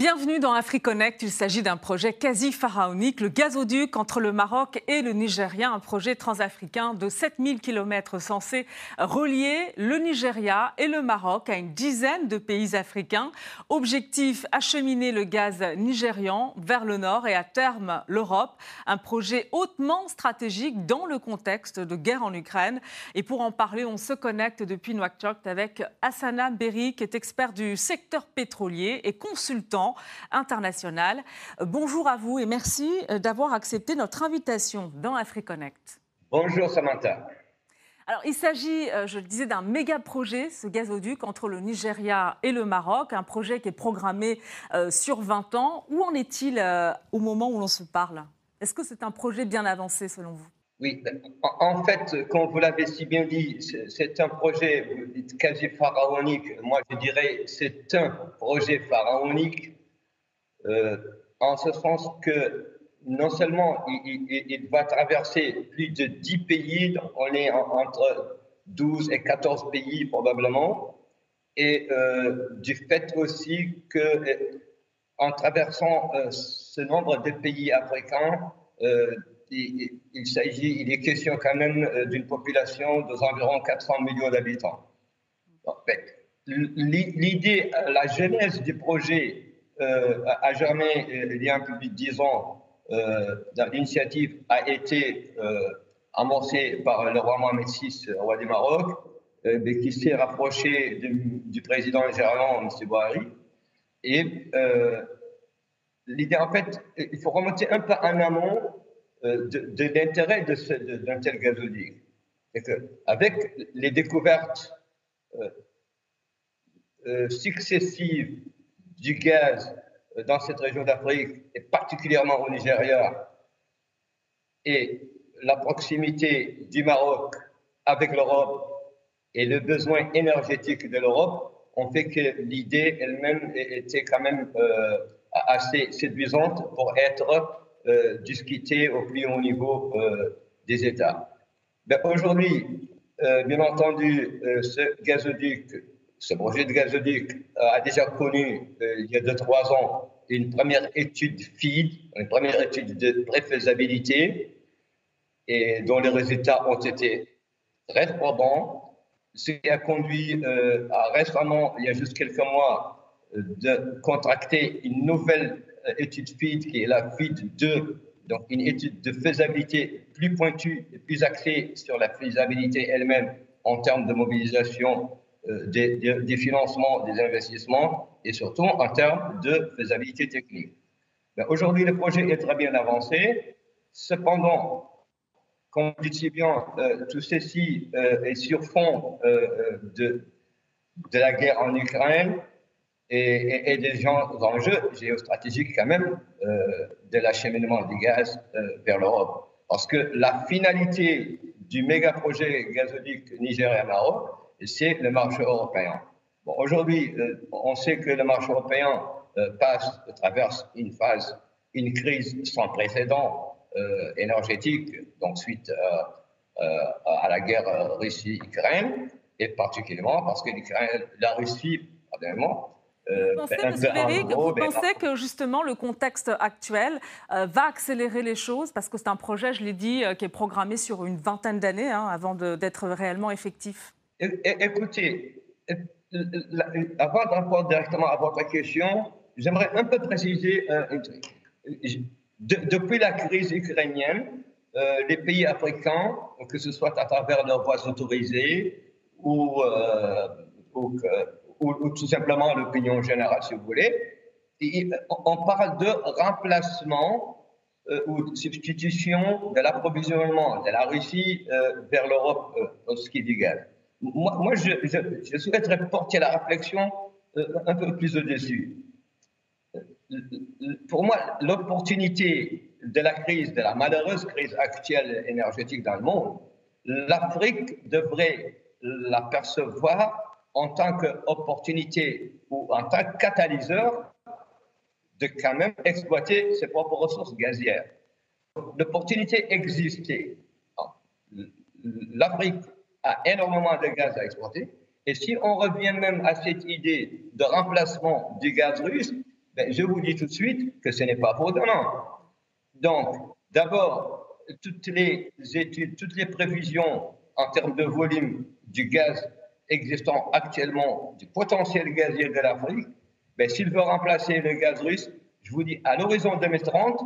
Bienvenue dans AfriConnect. Il s'agit d'un projet quasi pharaonique, le gazoduc entre le Maroc et le Nigeria, un projet transafricain de 7000 km censé relier le Nigeria et le Maroc à une dizaine de pays africains. Objectif acheminer le gaz nigérian vers le nord et à terme l'Europe. Un projet hautement stratégique dans le contexte de guerre en Ukraine. Et pour en parler, on se connecte depuis Nouakchott avec Hassana Berry, qui est expert du secteur pétrolier et consultant international. Bonjour à vous et merci euh, d'avoir accepté notre invitation dans AfriConnect. Bonjour Samantha. Alors, il s'agit, euh, je le disais, d'un méga projet, ce gazoduc entre le Nigeria et le Maroc, un projet qui est programmé euh, sur 20 ans. Où en est-il au moment où l'on se parle? Est-ce que c'est un projet bien avancé selon vous? Oui, en fait, comme vous l'avez si bien dit, c'est un projet quasi pharaonique. Moi, je dirais c'est un projet pharaonique en ce sens que non seulement il, va traverser plus de 10 pays, on est entre 12 et 14 pays probablement, et euh, du fait aussi que euh, en traversant ce nombre de pays africains, il, s'agit, il est question quand même euh, d'une population d'environ 400 millions d'habitants. L'idée, la genèse du projet euh, a jamais, euh, il y a un peu plus de 10 ans, euh, l'initiative a été amorcée par le roi Mohamed VI, roi du Maroc, mais qui s'est rapproché du, président nigérian, M. Bouhari. Et l'idée, en fait, il faut remonter un peu en amont euh, de, l'intérêt d'un tel gazoduc. Qu'avec les découvertes euh, euh, successives du gaz dans cette région d'Afrique, et particulièrement au Nigeria, et la proximité du Maroc avec l'Europe et le besoin énergétique de l'Europe ont fait que l'idée elle-même était quand même assez séduisante pour être euh, discuter au plus haut niveau euh, des États. Ben, aujourd'hui, euh, bien entendu, ce gazoduc, ce projet de gazoduc a déjà connu, il y a deux, trois ans, une première étude FID, une première étude de préfaisabilité, et dont les résultats ont été très probants, ce qui a conduit à récemment, il y a juste quelques mois, de contracter une nouvelle euh, étude FID, qui est la FID 2, donc une étude de faisabilité plus pointue et plus axée sur la faisabilité elle-même en termes de mobilisation euh, des, financements, des investissements et surtout en termes de faisabilité technique. Ben, aujourd'hui, le projet est très bien avancé. Cependant, comme vous si bien, euh, tout ceci est sur fond de, de la guerre en Ukraine, et, des enjeux géostratégiques quand même euh, de l'acheminement du gaz euh, vers l'Europe. Parce que la finalité du méga projet gazoduc Niger-Maroc, c'est le marché européen. Bon, Aujourd'hui, euh, on sait que le marché européen passe, traverse une phase, une crise sans précédent énergétique, donc suite à la guerre Russie-Ukraine, et particulièrement parce que la Russie, euh, vous pensez, vous pensez que justement le contexte actuel euh, va accélérer les choses? Parce que c'est un projet, je l'ai dit, euh, qui est programmé sur une vingtaine d'années hein, avant d'être réellement effectif Écoutez, avant de répondre directement à votre question, j'aimerais un peu préciser un truc. depuis la crise ukrainienne, les pays africains, que ce soit à travers leurs voies autorisées ou, ou, tout simplement l'opinion générale, si vous voulez. on parle de remplacement euh, ou substitution de l'approvisionnement de la Russie euh, vers l'Europe euh, Moi, je, souhaiterais porter la réflexion un peu plus au-dessus. Pour moi, l'opportunité de la crise, de la malheureuse crise actuelle énergétique dans le monde, l'Afrique devrait l'apercevoir en tant qu'opportunité ou en tant que catalyseur de quand même exploiter ses propres ressources gazières. L'opportunité existait. L'Afrique a énormément de gaz à exporter. Et si on revient même à cette idée de remplacement du gaz russe, ben, Je vous dis tout de suite que ce n'est pas pour demain. Donc, d'abord, toutes les études, toutes les prévisions en termes de volume du gaz existant actuellement, du potentiel gazier de l'Afrique, ben, s'il veut remplacer le gaz russe, je vous dis, à l'horizon 2030,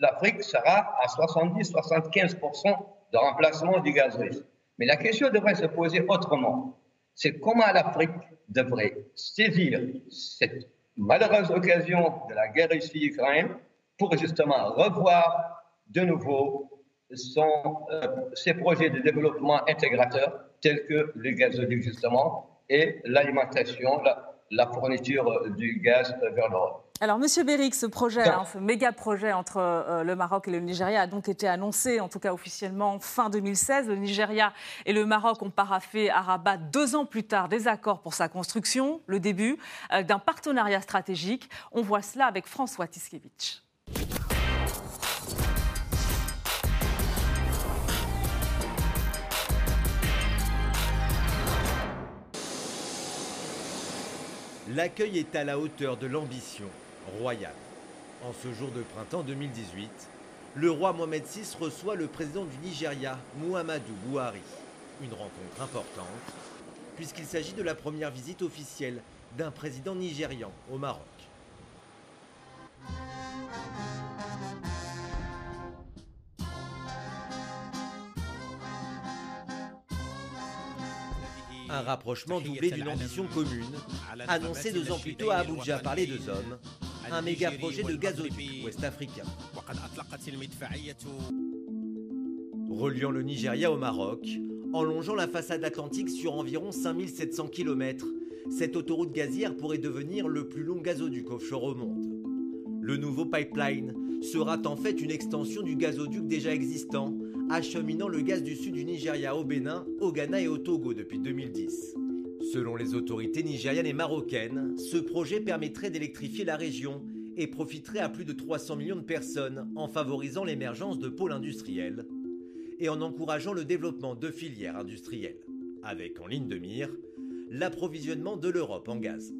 l'Afrique sera à 70-75% de remplacement du gaz russe. Mais la question devrait se poser autrement. C'est comment l'Afrique devrait saisir cette malheureuse occasion de la guerre Russie-Ukraine pour justement revoir de nouveau euh, ses projets de développement intégrateurs tels que le gazoduc justement et l'alimentation, la, la fourniture du gaz vers l'Europe. Alors, Monsieur Béric, ce projet, hein, ce méga projet entre euh, le Maroc et le Nigeria a donc été annoncé, en tout cas officiellement, fin 2016. Le Nigeria et le Maroc ont paraffé à Rabat deux ans plus tard des accords pour sa construction, le début euh, d'un partenariat stratégique. On voit cela avec François Tiskevich. L'accueil est à la hauteur de l'ambition royale. En ce jour de printemps 2018, le roi Mohamed VI reçoit le président du Nigeria, Muhammadu Buhari. Une rencontre importante, puisqu'il s'agit de la première visite officielle d'un président nigérian au Maroc. Un rapprochement doublé d'une ambition commune, annoncé deux ans plus tôt à Abuja par les deux hommes, un méga projet de gazoduc ouest-africain. Reliant le Nigeria au Maroc, en longeant la façade atlantique sur environ 5700 km, cette autoroute gazière pourrait devenir le plus long gazoduc offshore au monde. Le nouveau pipeline sera en fait une extension du gazoduc déjà existant, acheminant le gaz du sud du Nigeria au Bénin, au Ghana et au Togo depuis 2010. Selon les autorités nigérianes et marocaines, ce projet permettrait d'électrifier la région et profiterait à plus de 300 millions de personnes en favorisant l'émergence de pôles industriels et en encourageant le développement de filières industrielles, avec en ligne de mire l'approvisionnement de l'Europe en gaz.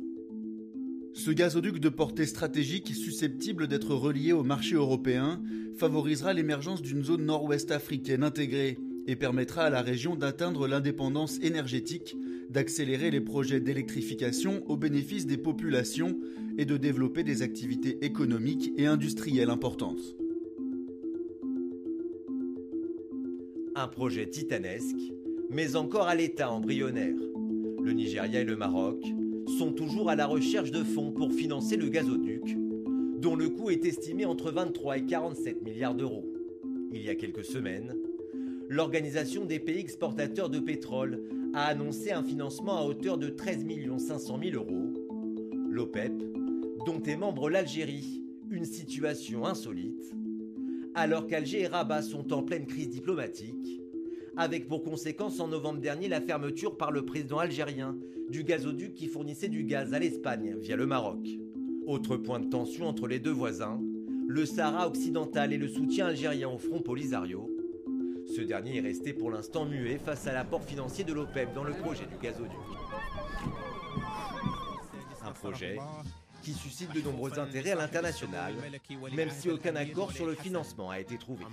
Ce gazoduc de portée stratégique susceptible d'être relié au marché européen favorisera l'émergence d'une zone nord-ouest africaine intégrée et permettra à la région d'atteindre l'indépendance énergétique, d'accélérer les projets d'électrification au bénéfice des populations et de développer des activités économiques et industrielles importantes. Un projet titanesque, mais encore à l'état embryonnaire. Le Nigeria et le Maroc sont toujours à la recherche de fonds pour financer le gazoduc, dont le coût est estimé entre 23 et 47 milliards d'euros. Il y a quelques semaines, l'Organisation des pays exportateurs de pétrole a annoncé un financement à hauteur de 13 500 000 euros. L'OPEP, dont est membre l'Algérie, une situation insolite, alors qu'Alger et Rabat sont en pleine crise diplomatique, avec pour conséquence en novembre dernier la fermeture par le président algérien du gazoduc qui fournissait du gaz à l'Espagne via le Maroc. Autre point de tension entre les deux voisins, le Sahara occidental et le soutien algérien au Front Polisario. Ce dernier est resté pour l'instant muet face à l'apport financier de l'OPEP dans le projet du gazoduc. Un projet qui suscite de nombreux intérêts à l'international, même si aucun accord sur le financement a été trouvé.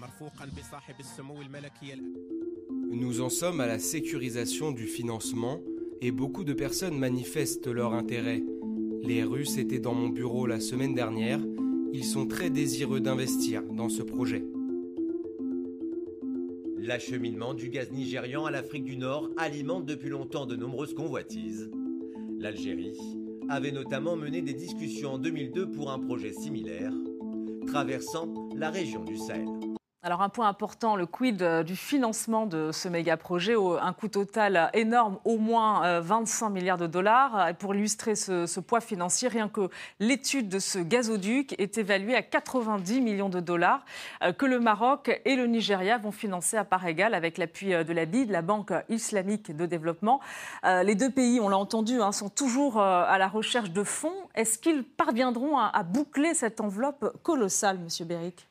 Nous en sommes à la sécurisation du financement et beaucoup de personnes manifestent leur intérêt. Les Russes étaient dans mon bureau la semaine dernière. Ils sont très désireux d'investir dans ce projet. L'acheminement du gaz nigérian à l'Afrique du Nord alimente depuis longtemps de nombreuses convoitises. L'Algérie avait notamment mené des discussions en 2002 pour un projet similaire, traversant la région du Sahel. Alors un point important, le quid euh, du financement de ce méga projet, un coût total énorme, au moins 25 euh, milliards de dollars. Pour illustrer ce, poids financier, rien que l'étude de ce gazoduc est évaluée à 90 millions de dollars euh, que le Maroc et le Nigeria vont financer à part égale avec l'appui de la BID, la Banque islamique de développement. Les deux pays, on l'a entendu, hein, sont toujours à la recherche de fonds. Est-ce qu'ils parviendront à boucler cette enveloppe colossale, Monsieur Béric?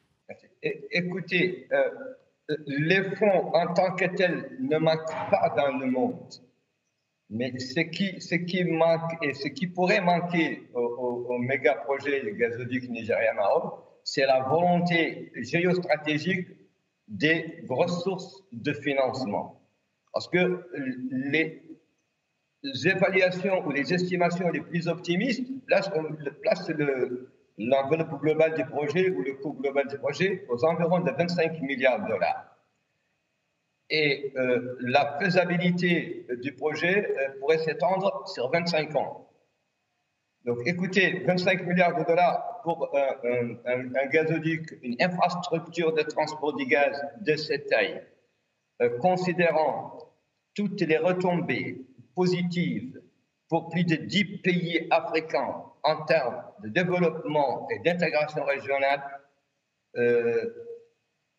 Écoutez, euh, les fonds en tant que tels ne manquent pas dans le monde. Mais ce qui, manque et ce qui pourrait manquer au, méga projet du gazoduc Nigeria-Maroc, c'est la volonté géostratégique des ressources de financement. Parce que les évaluations ou les estimations les plus optimistes placent, placent l'enveloppe globale du projet ou le coût global du projet aux environs de 25 milliards de dollars. Et euh, la faisabilité du projet euh, pourrait s'étendre sur 25 ans. Donc écoutez, 25 milliards de dollars pour un, un, gazoduc, une infrastructure de transport du gaz de cette taille, euh, considérant toutes les retombées positives pour plus de 10 pays africains en termes de développement et d'intégration régionale, euh,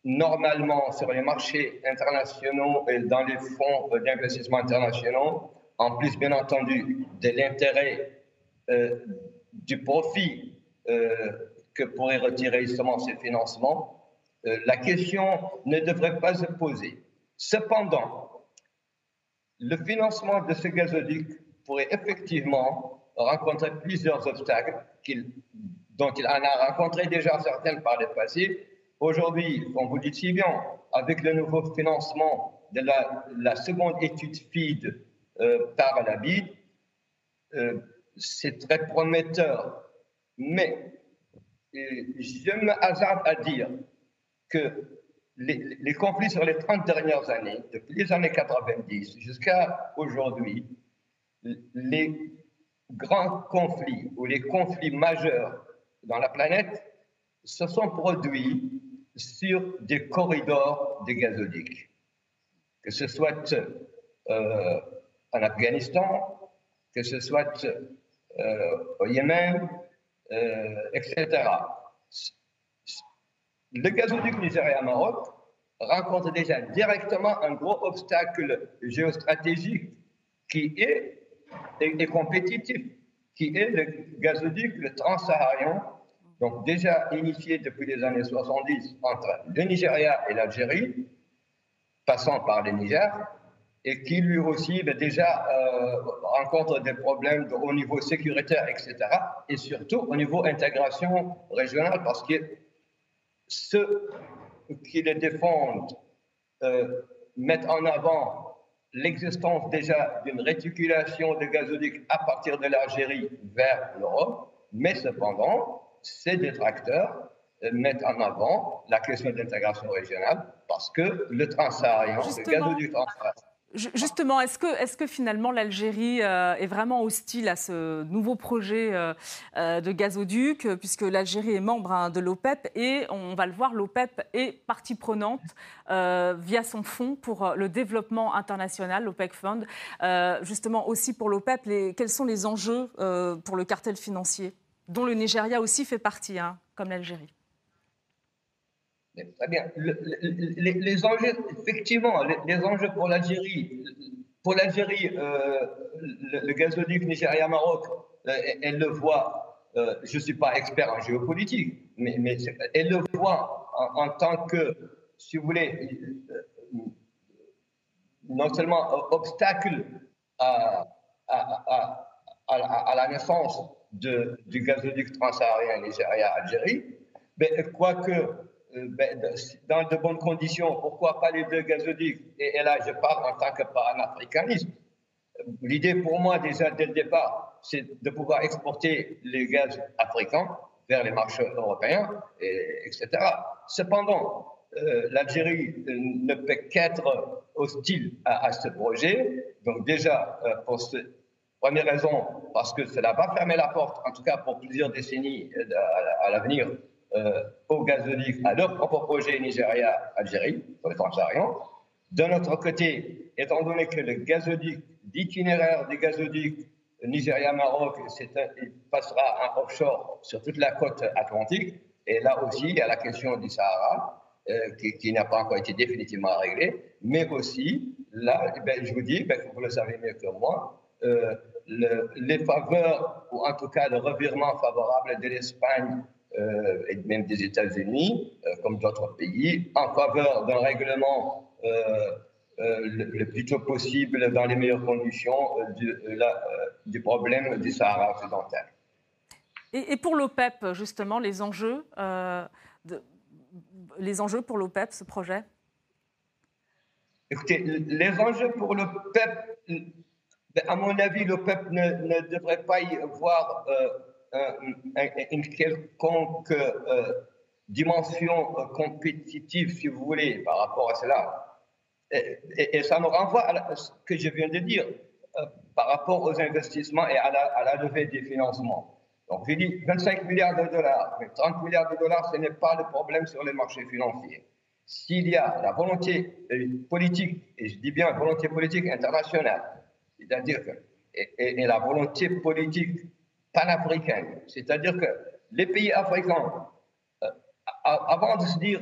normalement sur les marchés internationaux et dans les fonds d'investissement internationaux, en plus bien entendu de l'intérêt euh, du profit euh, que pourraient retirer justement ces financements, la question ne devrait pas se poser. Cependant, le financement de ce gazoduc pourrait effectivement rencontrer plusieurs obstacles dont il en a rencontré déjà certaines par le passé. Aujourd'hui, comme vous dites si bien, avec le nouveau financement de la, seconde étude FID par la BID, c'est très prometteur. Mais je me hasarde à dire que les, conflits sur les 30 dernières années, depuis les années 90 jusqu'à aujourd'hui, les grands conflits ou les conflits majeurs dans la planète se sont produits sur des corridors de gazoducs. Que ce soit euh, en Afghanistan, que ce soit euh, au Yémen, euh, etc. Le gazoduc Nigeria-Maroc rencontre déjà directement un gros obstacle géostratégique qui est, est, compétitif, qui est le gazoduc, le transsaharien, donc déjà initié depuis les années 70 entre le Nigeria et l'Algérie, passant par le Niger, et qui lui aussi ben, déjà euh, rencontre des problèmes au niveau sécuritaire, etc. Et surtout au niveau intégration régionale, parce que ceux qui les défendent euh, mettent en avant l'existence déjà d'une réticulation de gazoducs à partir de l'Algérie vers l'Europe, mais cependant, ces détracteurs euh, mettent en avant la question d'intégration régionale parce que le transsaharien, le gazoduc transsaharien, Justement, est-ce que, finalement l'Algérie euh, est vraiment hostile à ce nouveau projet euh, euh, de gazoduc, puisque l'Algérie est membre hein, de l'OPEP et on va le voir, l'OPEP est partie prenante via son fonds pour le développement international, l'OPEC Fund. justement, aussi pour l'OPEP, quels sont les enjeux pour le cartel financier, dont le Nigeria aussi fait partie, hein, comme l'Algérie? Très bien. les, enjeux, effectivement, les, enjeux pour l'Algérie, pour l'Algérie, euh, le, gazoduc Nigeria-Maroc, euh, elle le voit, euh, je ne suis pas expert en géopolitique, mais, elle le voit en, tant que, si vous voulez, non seulement obstacle à, à, à, la naissance du gazoduc transsaharien Nigeria-Algérie, mais quoique ben, dans de bonnes conditions, pourquoi pas les deux gazoducs? Et, là, je parle en tant que panafricaniste. L'idée pour moi, déjà dès le départ, c'est de pouvoir exporter les gaz africains vers les marchés européens, et, etc. Cependant, euh, l'Algérie euh, ne peut qu'être hostile à, ce projet. Donc déjà, pour ce, première raison, parce que cela va fermer la porte, en tout cas pour plusieurs décennies à l'avenir, euh, au gazoduc à leur propre projet Nigeria-Algérie, pour les transsahariens. De notre côté, étant donné que le gazoduc, l'itinéraire des gazoducs Nigeria-Maroc, il passera en offshore sur toute la côte atlantique, et là aussi, il y a la question du Sahara, euh, qui, n'a pas encore été définitivement réglée, mais aussi, là, ben, je vous dis, ben, vous le savez mieux que moi, euh, les faveurs, ou en tout cas le revirement favorable de l'Espagne euh, et même des États-Unis, euh, comme d'autres pays, en faveur d'un règlement euh, le, plus tôt possible, dans les meilleures conditions, du, du problème du Sahara occidental. Et, pour l'OPEP, justement, les enjeux, les enjeux pour l'OPEP, ce projet? Écoutez, les enjeux pour l'OPEP, ben, à mon avis, l'OPEP ne, ne, devrait pas y voir une quelconque dimension compétitive, si vous voulez, par rapport à cela. Et, ça me renvoie à ce que je viens de dire euh, par rapport aux investissements et à la, levée des financements. Donc, j'ai dit 25 milliards de dollars, mais 30 milliards de dollars, ce n'est pas le problème sur les marchés financiers. S'il y a la volonté euh, politique, et je dis bien volonté politique internationale, c'est-à-dire que, et, la volonté politique panafricaine, c'est-à-dire que les pays africains, euh, avant de se dire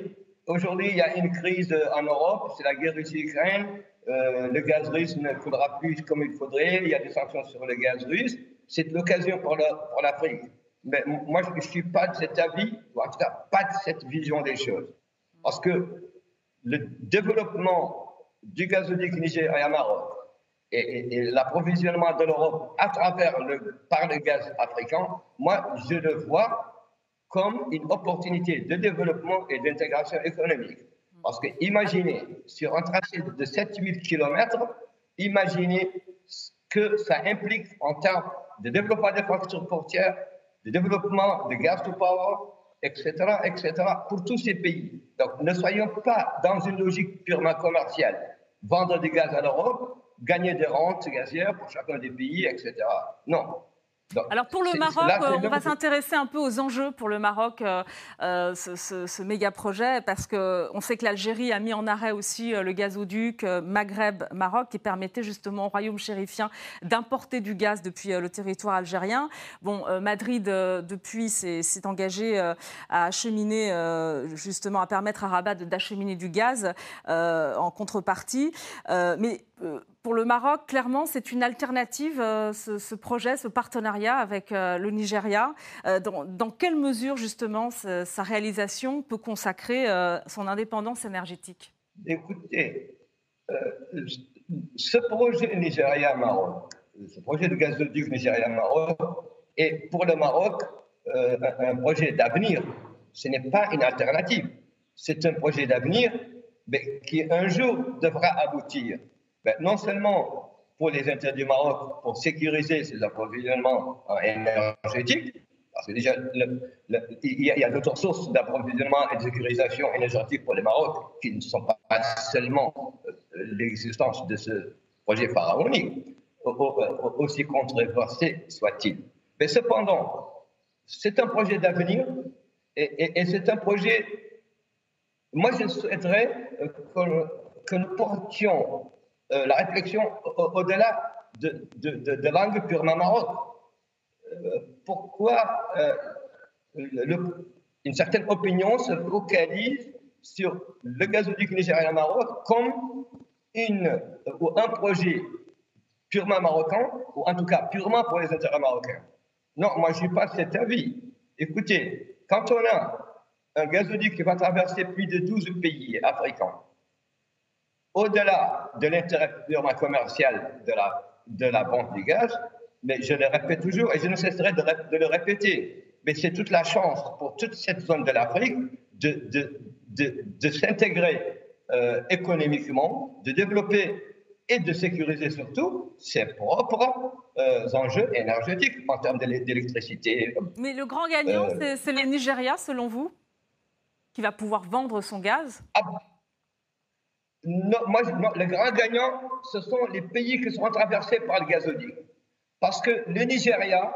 Aujourd'hui, il y a une crise en Europe, c'est la guerre Russie-Ukraine. Euh, le gaz russe ne coulera plus comme il faudrait. Il y a des sanctions sur le gaz russe. C'est l'occasion pour l'Afrique. Mais moi, je ne suis pas de cet avis, en tout cas pas de cette vision des choses. Parce que le développement du gazoduc Niger-Maroc et, l'approvisionnement de l'Europe à travers par le gaz africain, moi, je le vois comme une opportunité de développement et d'intégration économique. Parce que imaginez, sur un tracé de 7000 km, imaginez ce que ça implique en termes de développement d'infrastructures portières, de développement de gas to power, etc., etc., pour tous ces pays. Donc, ne soyons pas dans une logique purement commerciale. Vendre du gaz à l'Europe, gagner des rentes gazières pour chacun des pays, etc. Non, alors pour le Maroc, on va s'intéresser un peu aux enjeux pour le Maroc, euh, euh, ce, méga projet, parce qu'on sait que l'Algérie a mis en arrêt aussi euh, le gazoduc Maghreb-Maroc qui permettait justement au royaume chérifien d'importer du gaz depuis le territoire algérien. Bon, Madrid, depuis, s'est engagé à acheminer, justement, à permettre à Rabat d'acheminer du gaz en contrepartie. mais pour le Maroc, clairement, c'est une alternative, euh, ce, projet, ce partenariat avec euh, le Nigeria. Euh, dans, quelle mesure, justement, sa réalisation peut consacrer son indépendance énergétique? Écoutez, ce projet Nigeria-Maroc, ce projet de gazoduc Nigeria-Maroc, est pour le Maroc un projet d'avenir. Ce n'est pas une alternative. C'est un projet d'avenir qui un jour devra aboutir. Ben, non seulement pour les intérêts du Maroc, pour sécuriser ses approvisionnements énergétiques, parce que déjà, il y a, d'autres sources d'approvisionnement et de sécurisation énergétique pour le Maroc qui ne sont pas seulement euh, l'existence de ce projet pharaonique, aussi controversé soit-il. Mais cependant, c'est un projet d'avenir et, c'est un projet. Moi, je souhaiterais euh, que nous portions euh, la réflexion au-delà de, de, langue purement maroc. Euh, pourquoi euh, une certaine opinion se focalise sur le gazoduc nigérien-maroc comme un projet purement marocain, ou en tout cas purement pour les intérêts marocains? Non, moi je suis pas cet avis. Écoutez, quand on a un gazoduc qui va traverser plus de 12 pays africains, au-delà de l'intérêt purement commercial de la, de la banque du gaz, mais je le répète toujours et je ne cesserai de, de le répéter, mais c'est toute la chance pour toute cette zone de l'Afrique de, de, de, de s'intégrer euh, économiquement, de développer et de sécuriser surtout ses propres euh, enjeux énergétiques en termes d'électricité. Mais le grand gagnant, euh, c'est le Nigeria, selon vous, qui va pouvoir vendre son gaz? Ah, moi, les grands gagnants, ce sont les pays qui seront traversés par le gazoduc. Parce que le Nigeria,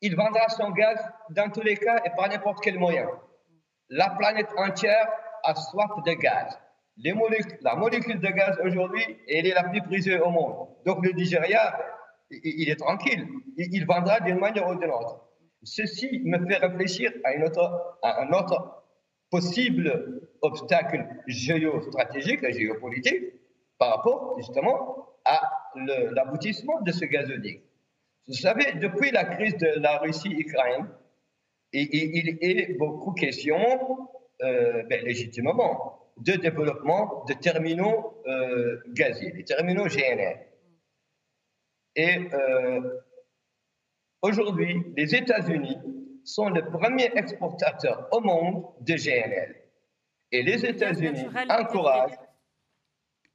il vendra son gaz dans tous les cas et par n'importe quel moyen. La planète entière a soif de gaz. La molécule de gaz aujourd'hui, elle est la plus prisée au monde. Donc le Nigeria, il, est tranquille. Il, vendra d'une manière ou d'une autre. Ceci me fait réfléchir à, une autre, à un autre possible obstacle géostratégique et géopolitique par rapport justement à l'aboutissement de ce gazoduc. Vous savez, depuis la crise de la Russie-Ukraine, il, est beaucoup question, euh, ben, légitimement, de développement de terminaux euh, gaziers, des terminaux GNR. Et euh, Aujourd'hui, les États-Unis sont le premier exportateur au monde de GNL. Et les États-Unis encouragent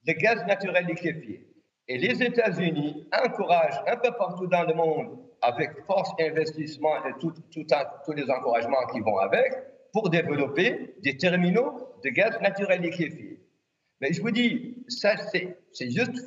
le gaz naturel liquéfié. Et les États-Unis encouragent un peu partout dans le monde, avec force investissement et tout, tous les encouragements qui vont avec, pour développer des terminaux de gaz naturel liquéfié. Mais je vous dis, ça, c'est juste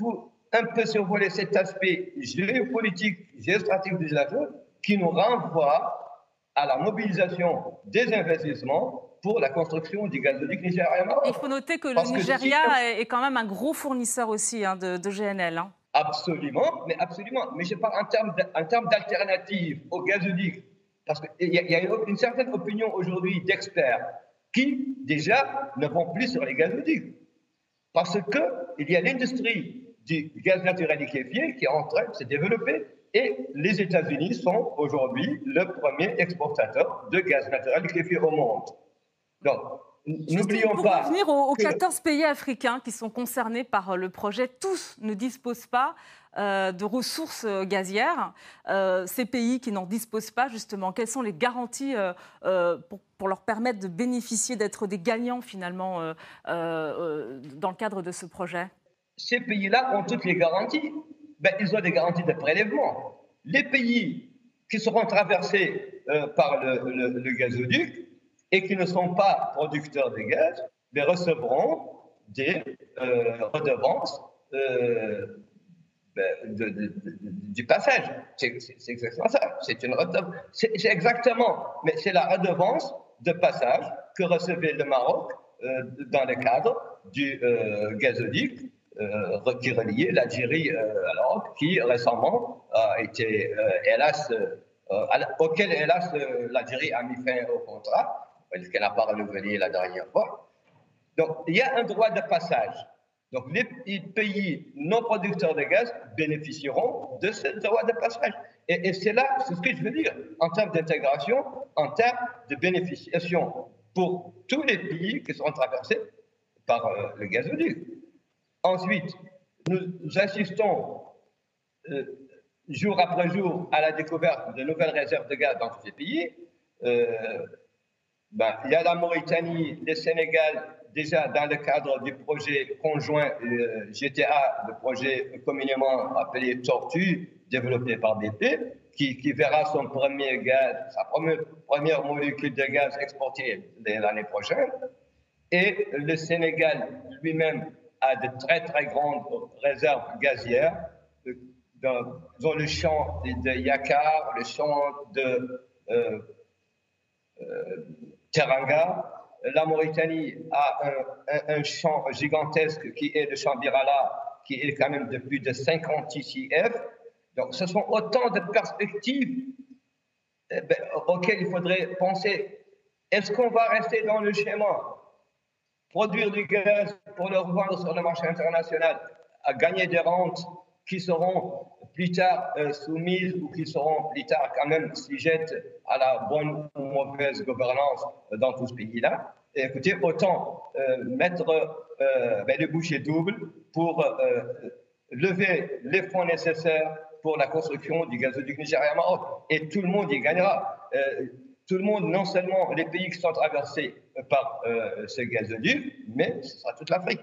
un peu survoler cet aspect géopolitique, géostratégique de la chose, qui nous renvoie à la mobilisation des investissements pour la construction du gazoduc nigérien. Il faut noter que le Nigeria est quand même un gros fournisseur aussi hein, de, GNL. Hein. Absolument, mais absolument. Mais je parle en termes d'alternatives au gazoduc. Parce qu'il y, y, a une certaine opinion aujourd'hui d'experts qui, déjà, ne vont plus sur les gazoducs. Parce qu'il y a l'industrie du gaz naturel liquéfié qui est en train de se développer et les États-Unis sont aujourd'hui le premier exportateur de gaz naturel liquéfié au monde. Donc, n'oublions pas. Pour revenir aux, 14 pays africains qui sont concernés par euh, le projet, tous ne disposent pas euh, de ressources euh, gazières. ces pays qui n'en disposent pas, justement, quelles sont les garanties pour, pour, leur permettre de bénéficier, d'être des gagnants finalement dans le cadre de ce projet? Ces pays-là ont toutes les garanties ben, ils ont des garanties de prélèvement. Les pays qui seront traversés euh, par le, gazoduc et qui ne sont pas producteurs de gaz ben, recevront des euh, redevances euh, ben, du passage. C'est exactement ça. C'est une redevance. C'est exactement, mais c'est la redevance de passage que recevait le Maroc dans le cadre du gazoduc qui reliait l'Algérie euh, alors qui récemment a été, euh, hélas, auquel hélas l'Algérie a mis fin au contrat, parce qu'elle n'a pas renouvelé la dernière fois. Donc il y a un droit de passage. Donc les pays non producteurs de gaz bénéficieront de ce droit de passage. Et, c'est là, c'est ce que je veux dire, en termes d'intégration, en termes de bénéficiation pour tous les pays qui seront traversés par le gazoduc. Ensuite, nous assistons euh, jour après jour à la découverte de nouvelles réserves de gaz dans tous ces pays. Euh, ben, il y a la Mauritanie, le Sénégal, déjà dans le cadre du projet conjoint euh, GTA, le projet communément appelé Tortue, développé par BP, qui, verra son premier gaz, sa première molécule de gaz exportée l'année prochaine. Et le Sénégal lui-même a de très très grandes réserves gazières dans, dans le champ de, Yakar, le champ de euh, euh, Teranga. La Mauritanie a un, champ gigantesque qui est le champ d'Irala, qui est quand même de plus de 50 ICF. Donc ce sont autant de perspectives eh ben, auxquelles il faudrait penser. Est-ce qu'on va rester dans le schéma? Produire du gaz pour le revendre sur le marché international, à gagner des rentes qui seront plus tard euh, soumises ou qui seront plus tard quand même sujettes à la bonne ou mauvaise gouvernance dans tout ce pays-là. écoutez, autant euh, mettre euh, ben, le boucher double pour lever les fonds nécessaires pour la construction du gazoduc Nigeria-Maroc. Et tout le monde y gagnera tout le monde, non seulement les pays qui sont traversés par euh, ce gazoduc, mais ce sera toute l'Afrique.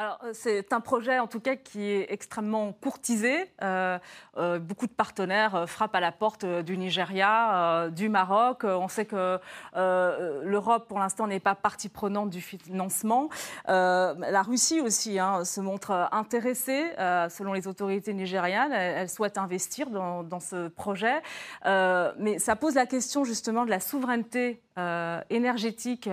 Alors, euh, c'est un projet en tout cas qui est extrêmement courtisé. Euh, euh, beaucoup de partenaires frappent à la porte du Nigeria, du Maroc. On sait que l'Europe, pour l'instant, n'est pas partie prenante du financement. la Russie aussi hein, se montre intéressée, selon les autorités nigérianes. Elle, souhaite investir dans, ce projet. mais ça pose la question justement de la souveraineté énergétique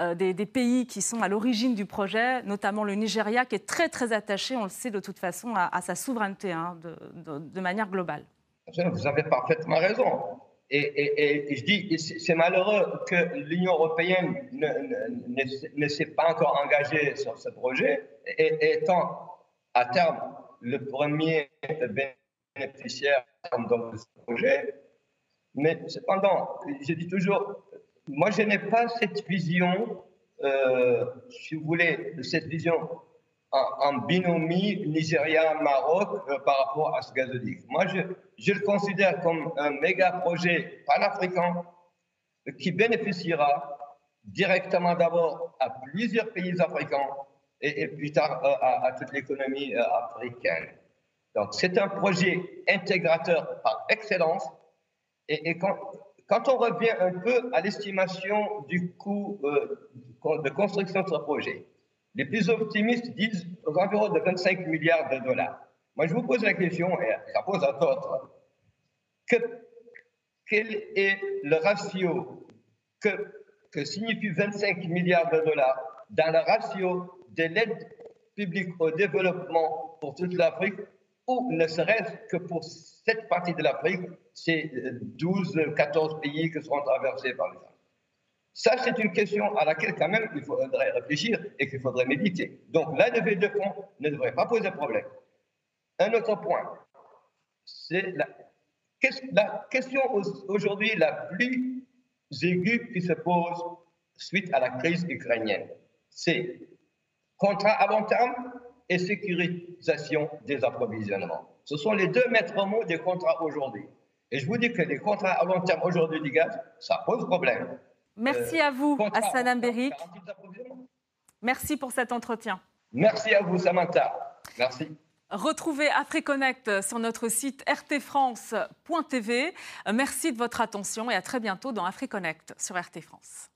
euh, des, pays qui sont à l'origine du projet, notamment le Nigeria, qui est très très attaché, on le sait de toute façon, à, sa souveraineté hein, de, manière globale. Vous avez parfaitement raison. Et, je dis, c'est malheureux que l'Union européenne ne, s'est pas encore engagée sur ce projet, et, étant à terme le premier bénéficiaire de ce projet. Mais cependant, je dis toujours, moi, je n'ai pas cette vision, euh, si vous voulez, cette vision en, binomie Nigeria-Maroc euh, par rapport à ce gazoduc. Moi, je, le considère comme un méga projet panafricain qui bénéficiera directement d'abord à plusieurs pays africains et, plus tard euh, à, toute l'économie euh, africaine. Donc, c'est un projet intégrateur par excellence. Et, quand, on revient un peu à l'estimation du coût de construction de ce projet, les plus optimistes disent aux de 25 milliards de dollars. Moi, je vous pose la question, et ça pose à d'autres, que, quel est le ratio que, que signifie 25 milliards de dollars dans le ratio de l'aide publique au développement pour toute l'Afrique, ou ne serait-ce que pour cette partie de l'Afrique, ces 12, 14 pays qui seront traversés par les ça, c'est une question à laquelle, quand même, il faudrait réfléchir et qu'il faudrait méditer. Donc, la levée de fonds ne devrait pas poser problème. Un autre point, c'est la, question aujourd'hui la plus aiguë qui se pose suite à la crise ukrainienne. C'est contrat à long terme et sécurisation des approvisionnements. Ce sont les deux maîtres mots des contrats aujourd'hui. Et je vous dis que les contrats à long terme aujourd'hui du gaz, ça pose problème. Merci à vous, Hassan Amberic. Merci pour cet entretien. Merci à vous, Samantha. Merci. Retrouvez AfriConnect sur notre site rtfrance.tv. Merci de votre attention et à très bientôt dans AfriConnect sur RT France.